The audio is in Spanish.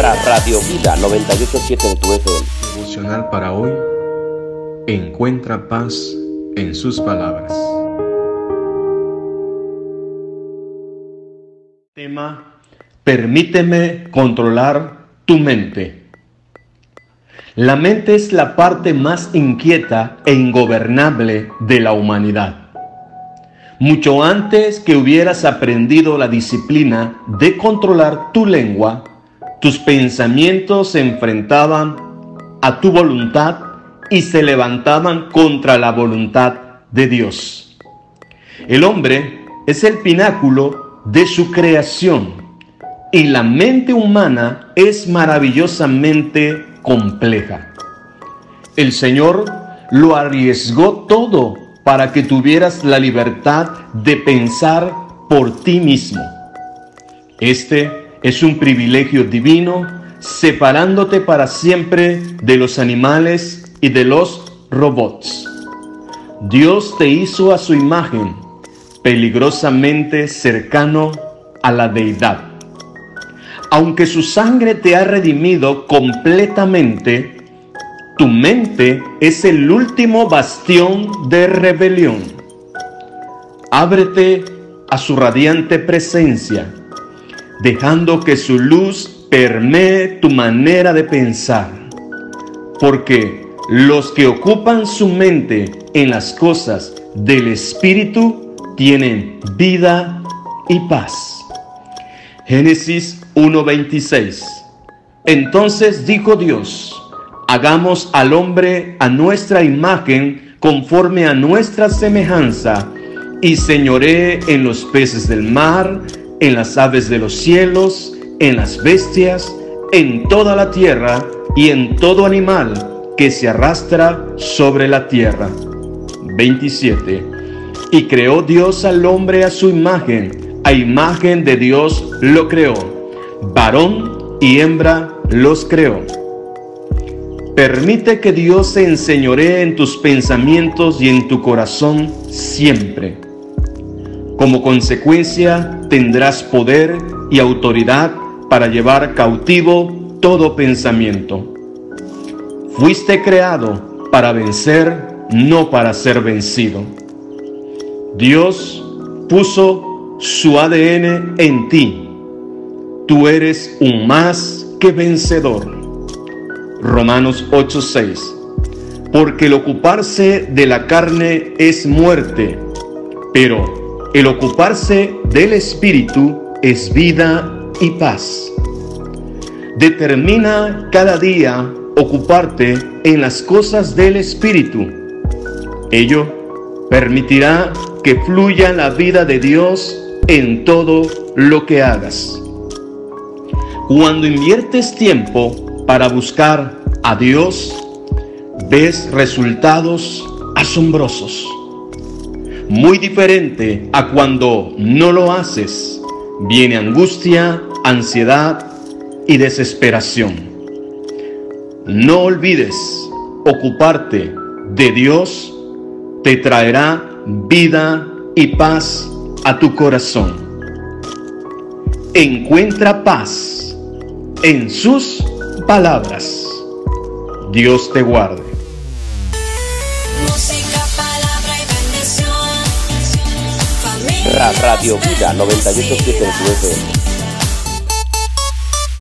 Radio Vida 987 de tu FM. Emocional para hoy. Encuentra paz en sus palabras. Tema, permíteme controlar tu mente. La mente es la parte más inquieta e ingobernable de la humanidad. Mucho antes que hubieras aprendido la disciplina de controlar tu lengua, tus pensamientos se enfrentaban a tu voluntad y se levantaban contra la voluntad de Dios. El hombre es el pináculo de su creación y la mente humana es maravillosamente compleja. El Señor lo arriesgó todo para que tuvieras la libertad de pensar por ti mismo. Este es un privilegio divino separándote para siempre de los animales y de los robots. Dios te hizo a su imagen, peligrosamente cercano a la deidad aunque su sangre te ha redimido completamente, tu mente es el último bastión de rebelión. Ábrete a su radiante presencia, dejando que su luz permee tu manera de pensar. Porque los que ocupan su mente en las cosas del Espíritu tienen vida y paz. Génesis 1.26. Entonces dijo Dios, hagamos al hombre a nuestra imagen conforme a nuestra semejanza, y señoré en los peces del mar, en las aves de los cielos, en las bestias, en toda la tierra y en todo animal que se arrastra sobre la tierra. 27. Y creó Dios al hombre a su imagen, a imagen de Dios lo creó varón y hembra los creó. Permite que Dios se enseñoree en tus pensamientos y en tu corazón siempre. Como consecuencia tendrás poder y autoridad para llevar cautivo todo pensamiento. Fuiste creado para vencer, no para ser vencido. Dios puso su ADN en ti tú eres un más que vencedor. Romanos 8:6. Porque el ocuparse de la carne es muerte, pero el ocuparse del espíritu es vida y paz. Determina cada día ocuparte en las cosas del espíritu. Ello permitirá que fluya la vida de Dios en todo lo que hagas. Cuando inviertes tiempo para buscar a Dios, ves resultados asombrosos. Muy diferente a cuando no lo haces. Viene angustia, ansiedad y desesperación. No olvides, ocuparte de Dios te traerá vida y paz a tu corazón. Encuentra paz en sus palabras. Dios te guarde. Radio Vida 987 FM.